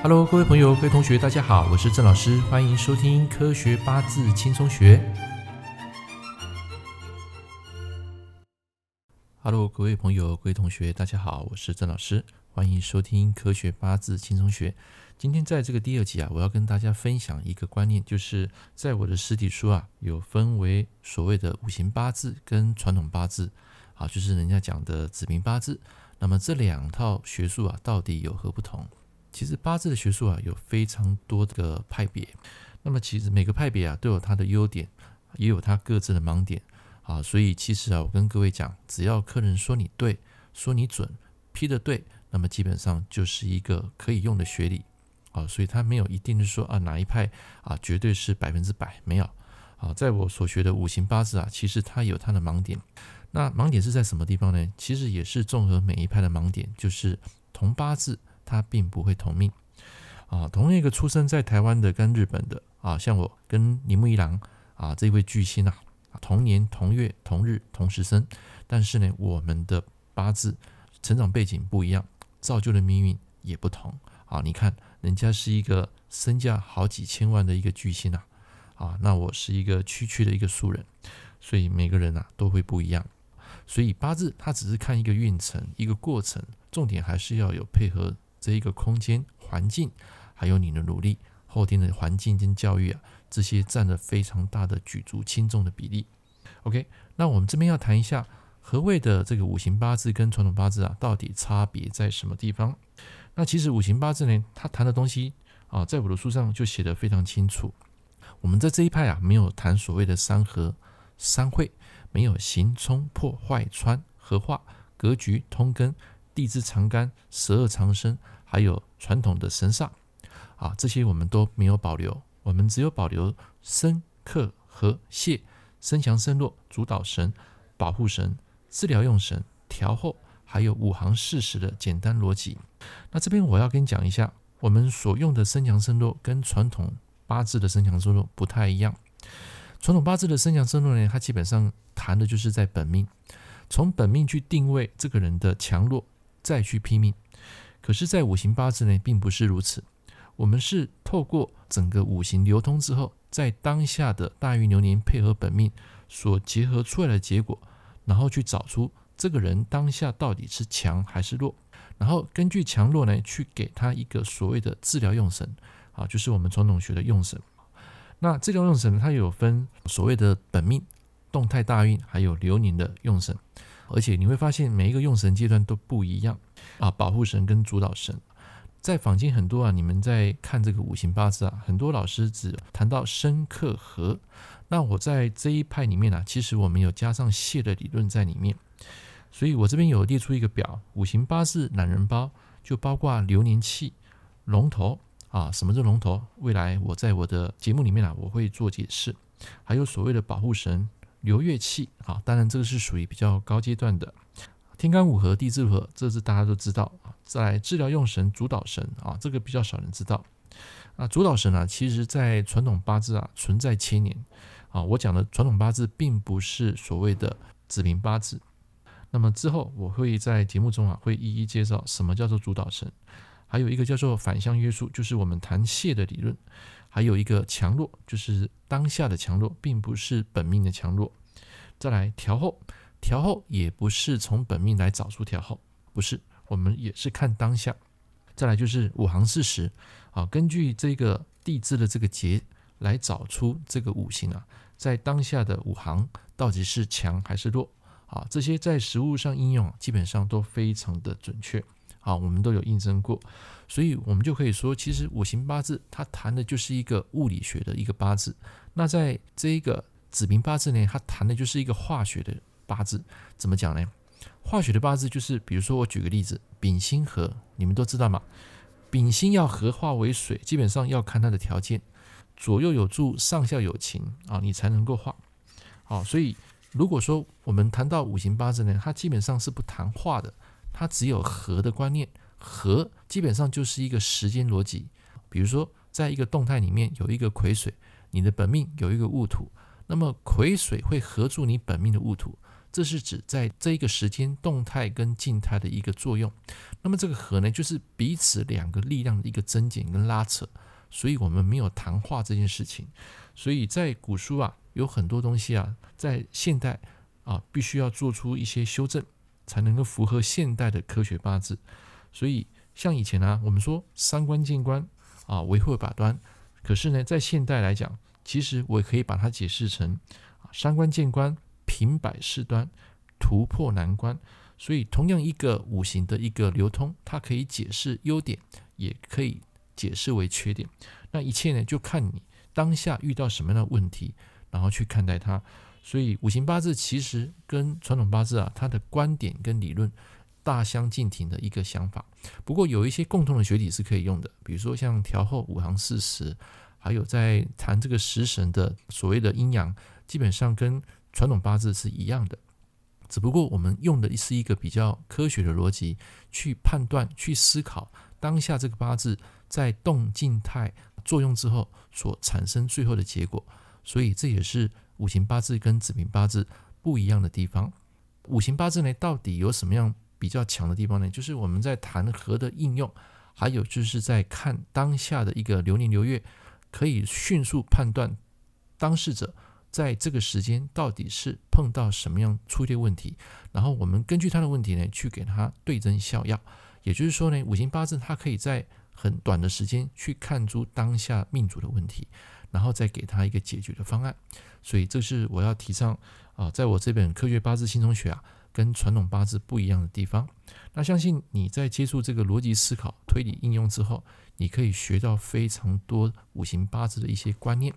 Hello，各位朋友、各位同学，大家好，我是郑老师，欢迎收听《科学八字轻松学》。Hello，各位朋友、各位同学，大家好，我是郑老师，欢迎收听《科学八字轻松学》。今天在这个第二集啊，我要跟大家分享一个观念，就是在我的实体书啊，有分为所谓的五行八字跟传统八字，啊，就是人家讲的子平八字。那么这两套学术啊，到底有何不同？其实八字的学术啊，有非常多的派别。那么其实每个派别啊，都有它的优点，也有它各自的盲点啊。所以其实啊，我跟各位讲，只要客人说你对，说你准，批的对，那么基本上就是一个可以用的学理啊。所以它没有一定是说啊，哪一派啊绝对是百分之百没有啊。在我所学的五行八字啊，其实它有它的盲点。那盲点是在什么地方呢？其实也是综合每一派的盲点，就是同八字。他并不会同命啊，同一个出生在台湾的跟日本的啊，像我跟铃木一郎啊这位巨星啊，同年同月同日同时生，但是呢，我们的八字成长背景不一样，造就的命运也不同啊。你看，人家是一个身价好几千万的一个巨星啊，啊，那我是一个区区的一个素人，所以每个人啊都会不一样。所以八字它只是看一个运程，一个过程，重点还是要有配合。这一个空间环境，还有你的努力，后天的环境跟教育啊，这些占了非常大的举足轻重的比例。OK，那我们这边要谈一下何谓的这个五行八字跟传统八字啊，到底差别在什么地方？那其实五行八字呢，它谈的东西啊，在我的书上就写得非常清楚。我们在这一派啊，没有谈所谓的三合、三会，没有刑冲破坏穿合化格局通根。地支长干、十二长生，还有传统的神煞啊，这些我们都没有保留，我们只有保留生克和泄、生强生弱、主导神、保护神、治疗用神、调后，还有五行事实的简单逻辑。那这边我要跟你讲一下，我们所用的生强生弱跟传统八字的生强生弱不太一样。传统八字的生强生弱呢，它基本上谈的就是在本命，从本命去定位这个人的强弱。再去拼命，可是，在五行八字呢，并不是如此。我们是透过整个五行流通之后，在当下的大运流年配合本命所结合出来的结果，然后去找出这个人当下到底是强还是弱，然后根据强弱呢，去给他一个所谓的治疗用神啊，就是我们传统学的用神。那治疗用神它有分所谓的本命、动态大运，还有流年的用神。而且你会发现每一个用神阶段都不一样。啊，保护神跟主导神，在坊间很多啊，你们在看这个五行八字啊，很多老师只谈到生克合，那我在这一派里面啊，其实我们有加上泄的理论在里面，所以我这边有列出一个表，五行八字懒人包，就包括流年气龙头。啊，什么是龙头？未来我在我的节目里面啊，我会做解释，还有所谓的保护神。流月气，啊，当然这个是属于比较高阶段的。天干五合、地支合，这是大家都知道啊。再来治疗用神、主导神啊，这个比较少人知道。啊，主导神啊，其实在传统八字啊存在千年啊。我讲的传统八字并不是所谓的子平八字。那么之后我会在节目中啊会一一介绍什么叫做主导神，还有一个叫做反向约束，就是我们谈泄的理论。还有一个强弱，就是当下的强弱，并不是本命的强弱。再来调后，调后也不是从本命来找出调后，不是，我们也是看当下。再来就是五行事实啊，根据这个地支的这个节来找出这个五行啊，在当下的五行到底是强还是弱啊？这些在实务上应用基本上都非常的准确。啊，我们都有印证过，所以我们就可以说，其实五行八字它谈的就是一个物理学的一个八字。那在这一个子平八字呢，它谈的就是一个化学的八字。怎么讲呢？化学的八字就是，比如说我举个例子，丙辛合，你们都知道吗？丙辛要合化为水，基本上要看它的条件，左右有助，上下有情啊，你才能够化。好，所以如果说我们谈到五行八字呢，它基本上是不谈化的。它只有合的观念，合基本上就是一个时间逻辑。比如说，在一个动态里面有一个癸水，你的本命有一个戊土，那么癸水会合住你本命的戊土，这是指在这一个时间动态跟静态的一个作用。那么这个和呢，就是彼此两个力量的一个增减跟拉扯。所以我们没有谈话这件事情。所以在古书啊，有很多东西啊，在现代啊，必须要做出一些修正，才能够符合现代的科学八字。所以像以前啊，我们说三观见官啊，为会把端。可是呢，在现代来讲，其实我也可以把它解释成啊，三观见官，平摆事端，突破难关。所以同样一个五行的一个流通，它可以解释优点，也可以解释为缺点。那一切呢，就看你当下遇到什么样的问题，然后去看待它。所以五行八字其实跟传统八字啊，它的观点跟理论大相径庭的一个想法。不过有一些共同的学理是可以用的，比如说像调后五行四时，还有在谈这个食神的所谓的阴阳，基本上跟传统八字是一样的。只不过我们用的是一个比较科学的逻辑去判断、去思考当下这个八字在动静态作用之后所产生最后的结果，所以这也是五行八字跟子平八字不一样的地方。五行八字呢，到底有什么样比较强的地方呢？就是我们在谈和的应用，还有就是在看当下的一个流年流月，可以迅速判断当事者。在这个时间到底是碰到什么样出现问题，然后我们根据他的问题呢，去给他对症下药。也就是说呢，五行八字它可以在很短的时间去看出当下命主的问题，然后再给他一个解决的方案。所以这是我要提倡啊，在我这本《科学八字轻松学》啊，跟传统八字不一样的地方。那相信你在接触这个逻辑思考、推理应用之后，你可以学到非常多五行八字的一些观念。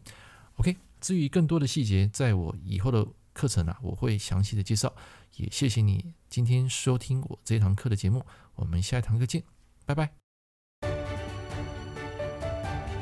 OK。至于更多的细节，在我以后的课程啊，我会详细的介绍。也谢谢你今天收听我这堂课的节目，我们下一堂课见，拜拜。